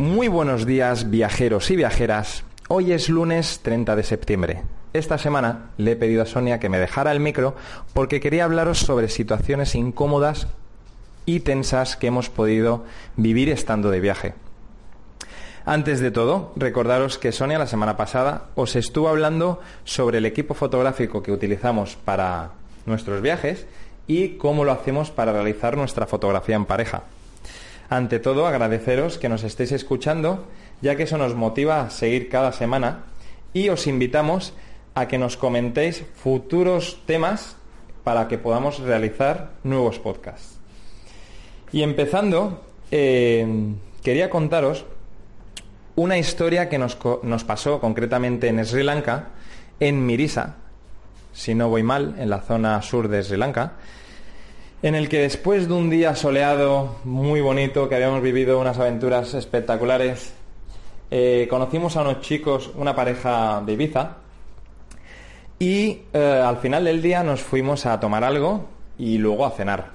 Muy buenos días viajeros y viajeras. Hoy es lunes 30 de septiembre. Esta semana le he pedido a Sonia que me dejara el micro porque quería hablaros sobre situaciones incómodas y tensas que hemos podido vivir estando de viaje. Antes de todo, recordaros que Sonia la semana pasada os estuvo hablando sobre el equipo fotográfico que utilizamos para nuestros viajes y cómo lo hacemos para realizar nuestra fotografía en pareja. Ante todo, agradeceros que nos estéis escuchando, ya que eso nos motiva a seguir cada semana y os invitamos a que nos comentéis futuros temas para que podamos realizar nuevos podcasts. Y empezando, eh, quería contaros una historia que nos, nos, pasó concretamente en Sri Lanka, en Mirisa, si no voy mal, en la zona sur de Sri Lanka, en el que después de un día soleado, muy bonito, que habíamos vivido unas aventuras espectaculares, eh, conocimos a unos chicos, una pareja de Ibiza, y eh, al final del día nos fuimos a tomar algo y luego a cenar.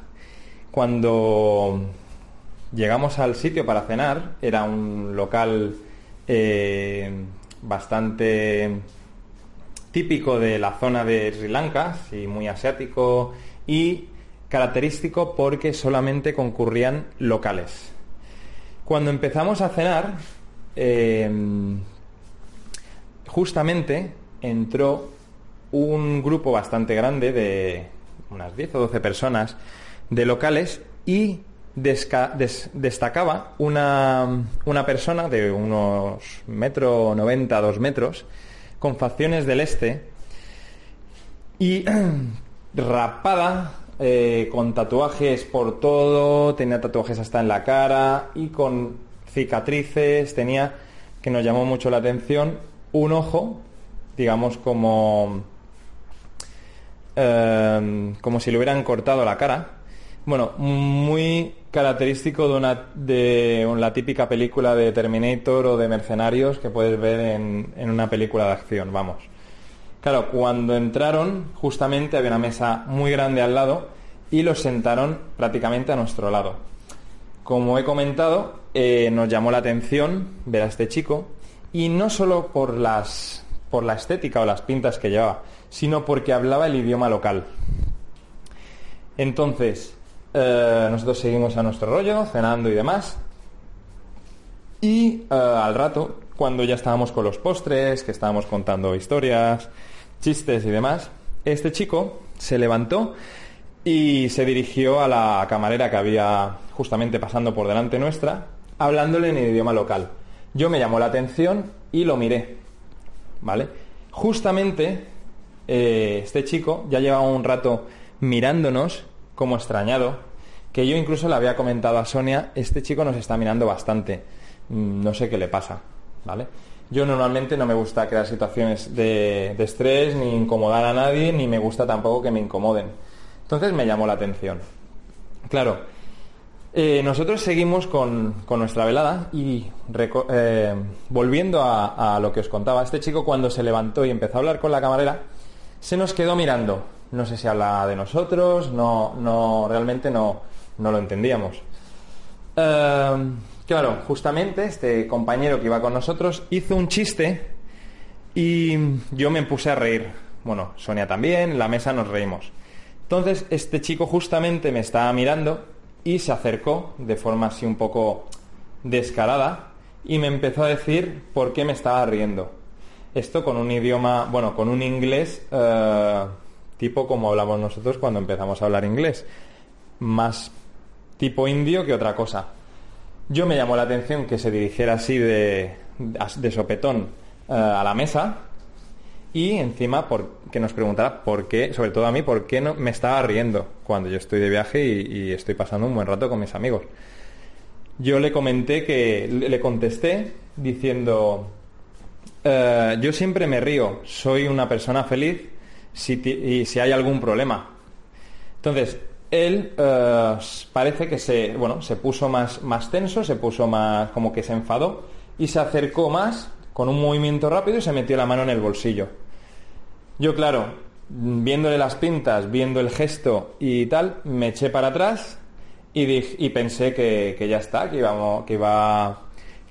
Cuando llegamos al sitio para cenar, era un local eh, bastante típico de la zona de Sri Lanka, muy asiático, y característico porque solamente concurrían locales. Cuando empezamos a cenar, eh, justamente entró un grupo bastante grande de unas 10 o 12 personas de locales y destacaba una, una, persona de unos metro 90, dos metros, con facciones del este y rapada eh, con tatuajes por todo, tenía tatuajes hasta en la cara y con cicatrices, tenía, que nos llamó mucho la atención, un ojo, digamos como, em, como si le hubieran cortado la cara. Bueno, muy característico de, una, de la típica película de Terminator o de Mercenarios que puedes ver en, en una película de acción, vamos. Claro, cuando entraron, justamente había una mesa muy grande al lado y los sentaron prácticamente a nuestro lado. Como he comentado, eh, nos llamó la atención ver a este chico y no solo por las por la estética o las pintas que llevaba, sino porque hablaba el idioma local. Entonces, eh, nosotros seguimos a nuestro rollo, cenando y demás. Y eh, al rato, cuando ya estábamos con los postres, que estábamos contando historias, chistes y demás, este chico se levantó y se dirigió a la camarera que había justamente pasando por delante nuestra, hablándole en idioma local. Yo me llamó la atención y lo miré, ¿vale? Justamente eh, este chico ya llevaba un rato mirándonos como extrañado, que yo incluso le había comentado a Sonia, este chico nos está mirando bastante, mm, no sé qué le pasa, ¿vale? Yo normalmente no me gusta crear situaciones de, estrés, ni incomodar a nadie, ni me gusta tampoco que me incomoden. Entonces me llamó la atención. Claro, eh, nosotros seguimos con, nuestra velada y eh, volviendo a, lo que os contaba, este chico cuando se levantó y empezó a hablar con la camarera, se nos quedó mirando. No sé si habla de nosotros, no, no, realmente no, no lo entendíamos. Eh, Claro, justamente este compañero que iba con nosotros hizo un chiste y yo me puse a reír. Bueno, Sonia también, la mesa nos reímos. Entonces, este chico justamente me estaba mirando y se acercó de forma así un poco descarada y me empezó a decir por qué me estaba riendo. Esto con un idioma, bueno, con un inglés eh, tipo como hablamos nosotros cuando empezamos a hablar inglés. Más tipo indio que otra cosa. Yo me llamó la atención que se dirigiera así de, de sopetón eh, a la mesa y encima que nos preguntara por qué, sobre todo a mí, por qué no me estaba riendo cuando yo estoy de viaje y, estoy pasando un buen rato con mis amigos. Yo le comenté que le contesté diciendo eh, yo siempre me río, soy una persona feliz y si hay algún problema. Entonces, él eh, parece que se, bueno, se puso más, más tenso, se puso más como que se enfadó y se acercó más con un movimiento rápido y se metió la mano en el bolsillo. Yo, claro, viéndole las pintas, viendo el gesto y tal, me eché para atrás y, y pensé que, ya está, que, que, iba,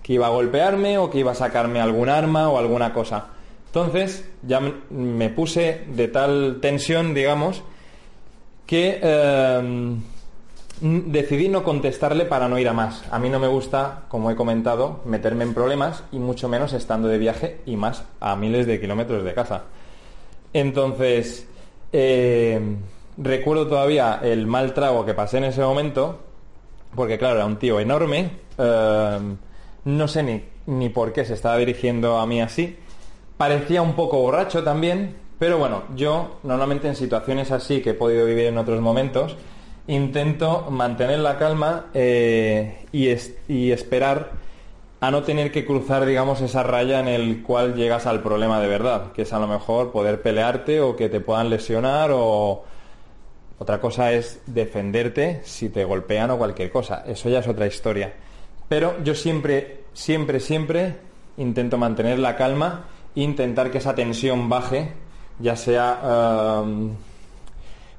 que iba a golpearme o que iba a sacarme algún arma o alguna cosa. Entonces ya me puse de tal tensión, digamos, que em, decidí no contestarle para no ir a más. A mí no me gusta, como he comentado, meterme en problemas y mucho menos estando de viaje y más a miles de kilómetros de casa. Entonces, em, recuerdo todavía el mal trago que pasé en ese momento, porque claro, era un tío enorme, em, no sé ni, ni por qué se estaba dirigiendo a mí así, parecía un poco borracho también, pero bueno, yo normalmente en situaciones así que he podido vivir en otros momentos, intento mantener la calma eh, y, y esperar a no tener que cruzar, digamos, esa raya en el cual llegas al problema de verdad, que es a lo mejor poder pelearte o que te puedan lesionar o otra cosa es defenderte si te golpean o cualquier cosa. Eso ya es otra historia. Pero yo siempre, siempre, siempre intento mantener la calma e intentar que esa tensión baje ya sea em,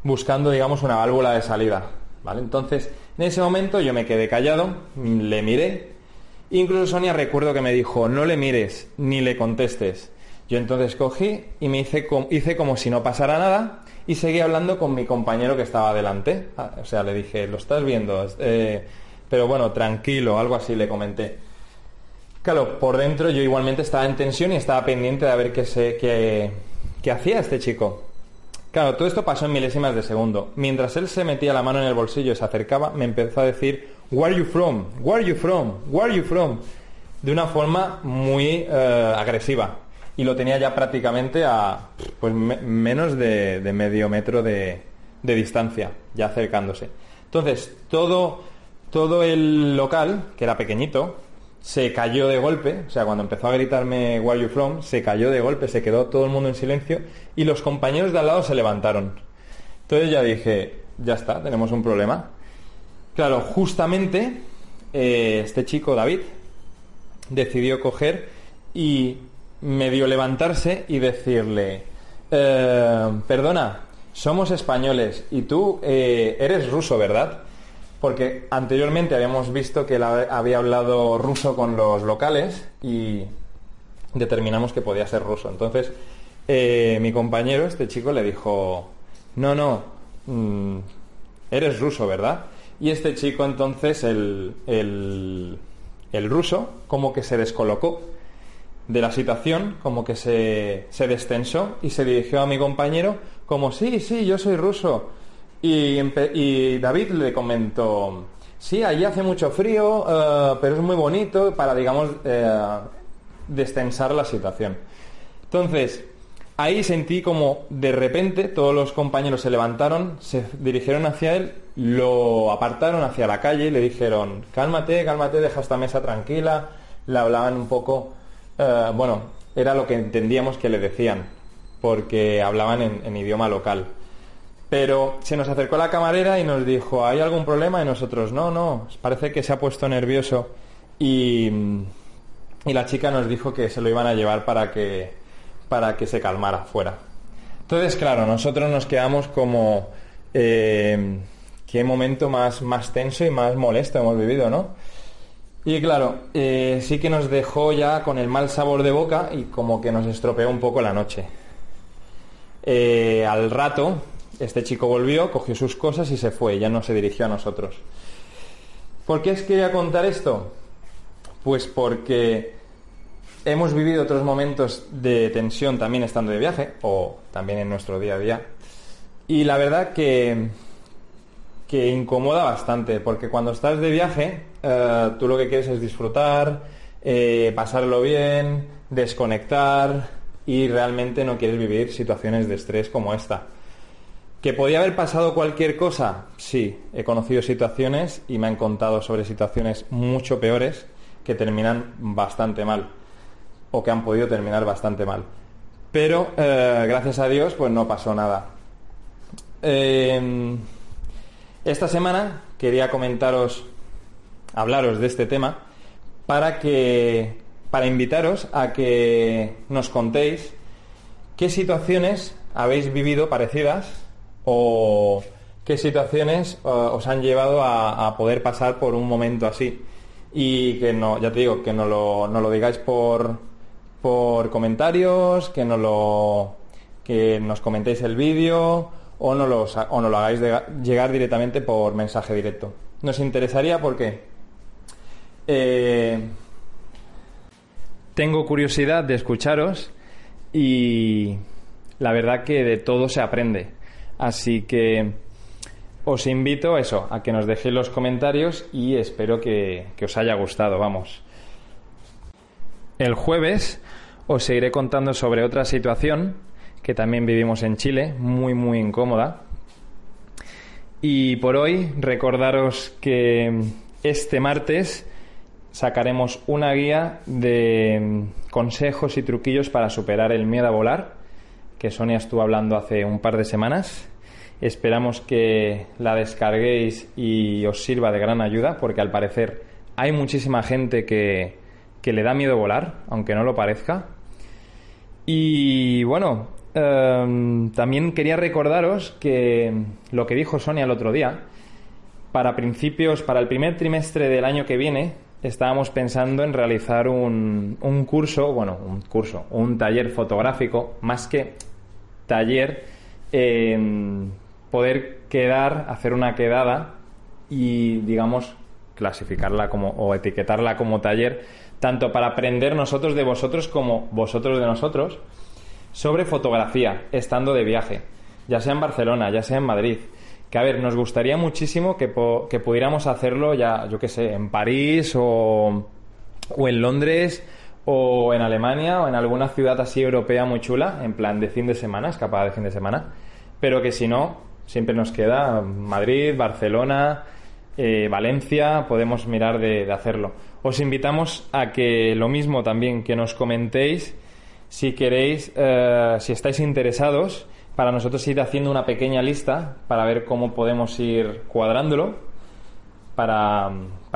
buscando, digamos, una válvula de salida. ¿vale? Entonces, en ese momento yo me quedé callado, le miré, incluso Sonia recuerdo que me dijo, no le mires ni le contestes. Yo entonces cogí y me hice, hice como si no pasara nada y seguí hablando con mi compañero que estaba delante. Ah, o sea, le dije, lo estás viendo, eh, pero bueno, tranquilo, algo así le comenté. Claro, por dentro yo igualmente estaba en tensión y estaba pendiente de ver qué, se, qué, ¿Qué hacía este chico? Claro, todo esto pasó en milésimas de segundo. Mientras él se metía la mano en el bolsillo y se acercaba, me empezó a decir, Where are you from? Where are you from? Where are you from? De una forma muy eh, agresiva. Y lo tenía ya prácticamente a pues, menos de, medio metro de, de distancia, ya acercándose. Entonces, todo, todo el local, que era pequeñito, se cayó de golpe, o sea, cuando empezó a gritarme Where you from, se cayó de golpe, se quedó todo el mundo en silencio y los compañeros de al lado se levantaron. Entonces ya dije, ya está, tenemos un problema. Claro, justamente eh, este chico, David, decidió coger y medio levantarse y decirle, eh, perdona, somos españoles y tú eh, eres ruso, ¿verdad? Porque anteriormente habíamos visto que él había hablado ruso con los locales y determinamos que podía ser ruso. Entonces, eh, mi compañero, este chico, le dijo, no, no, mm, eres ruso, ¿verdad? Y este chico entonces, el, el, ruso, como que se descolocó de la situación, como que se, se destensó y se dirigió a mi compañero como, sí, sí, yo soy ruso. Y, David le comentó, sí, allí hace mucho frío, eh, pero es muy bonito para, digamos, eh, destensar la situación. Entonces, ahí sentí como de repente todos los compañeros se levantaron, se dirigieron hacia él, lo apartaron hacia la calle y le dijeron, cálmate, cálmate, deja esta mesa tranquila. Le hablaban un poco, eh, bueno, era lo que entendíamos que le decían, porque hablaban en idioma local. Pero se nos acercó la camarera y nos dijo, ¿hay algún problema? Y nosotros, no, no, parece que se ha puesto nervioso. Y, la chica nos dijo que se lo iban a llevar para que, para que se calmara fuera. Entonces, claro, nosotros nos quedamos como, eh, qué momento más, más tenso y más molesto hemos vivido, ¿no? Y claro, eh, sí que nos dejó ya con el mal sabor de boca y como que nos estropeó un poco la noche. Eh, al rato, este chico volvió, cogió sus cosas y se fue, ya no se dirigió a nosotros. ¿Por qué os quería contar esto? Pues porque hemos vivido otros momentos de tensión también estando de viaje, o también en nuestro día a día. Y la verdad que, que incomoda bastante, porque cuando estás de viaje, eh, tú lo que quieres es disfrutar, eh, pasarlo bien, desconectar y realmente no quieres vivir situaciones de estrés como esta. ¿Que podía haber pasado cualquier cosa? Sí, he conocido situaciones y me han contado sobre situaciones mucho peores que terminan bastante mal o que han podido terminar bastante mal. Pero eh, gracias a Dios pues no pasó nada. Em, esta semana quería comentaros, hablaros de este tema para que para invitaros a que nos contéis qué situaciones habéis vivido parecidas o qué situaciones eh, os han llevado a, poder pasar por un momento así. y que no, ya te digo, que no lo, digáis por, por comentarios, que no lo que nos comentéis el vídeo o no, lo, o no lo hagáis llegar directamente por mensaje directo. Nos interesaría porque eh, tengo curiosidad de escucharos y la verdad que de todo se aprende. Así que os invito eso, a que nos dejéis los comentarios y espero que, que os haya gustado, vamos. El jueves os seguiré contando sobre otra situación que también vivimos en Chile, muy muy incómoda. Y por hoy recordaros que este martes sacaremos una guía de consejos y truquillos para superar el miedo a volar, que Sonia estuvo hablando hace un par de semanas. Esperamos que la descarguéis y os sirva de gran ayuda, porque al parecer hay muchísima gente que, que le da miedo volar, aunque no lo parezca. Y bueno, Em, también quería recordaros que lo que dijo Sonia el otro día, para principios, para el primer trimestre del año que viene, estábamos pensando en realizar un, un curso, bueno, un curso, un taller fotográfico, más que taller, poder quedar, hacer una quedada y, digamos, clasificarla como o etiquetarla como taller, tanto para aprender nosotros de vosotros como vosotros de nosotros sobre fotografía, estando de viaje, ya sea en Barcelona, ya sea en Madrid. Que a ver, nos gustaría muchísimo que, que pudiéramos hacerlo ya, yo qué sé, en París o, o en Londres o en Alemania o en alguna ciudad así europea muy chula, en plan de fin de semana, escapada de fin de semana, pero que si no, siempre nos queda Madrid, Barcelona, eh, Valencia, podemos mirar de, de, hacerlo. Os invitamos a que lo mismo también que nos comentéis si queréis, eh, si estáis interesados, para nosotros ir haciendo una pequeña lista para ver cómo podemos ir cuadrándolo para,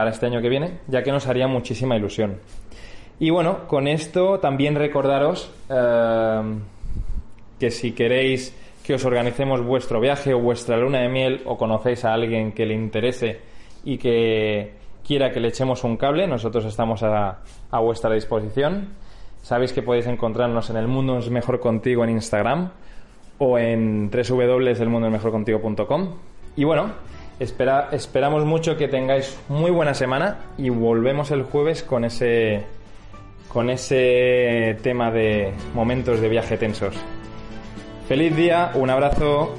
este año que viene, ya que nos haría muchísima ilusión. Y bueno, con esto también recordaros eh, que si queréis que os organicemos vuestro viaje o vuestra luna de miel o conocéis a alguien que le interese y que quiera que le echemos un cable, nosotros estamos a vuestra disposición. Sabéis que podéis encontrarnos en El Mundo es Mejor Contigo en Instagram o en www.elmundoesmejorcontigo.com. Y bueno, espera, esperamos mucho que tengáis muy buena semana y volvemos el jueves con ese, con ese tema de momentos de viaje tensos. Feliz día, un abrazo.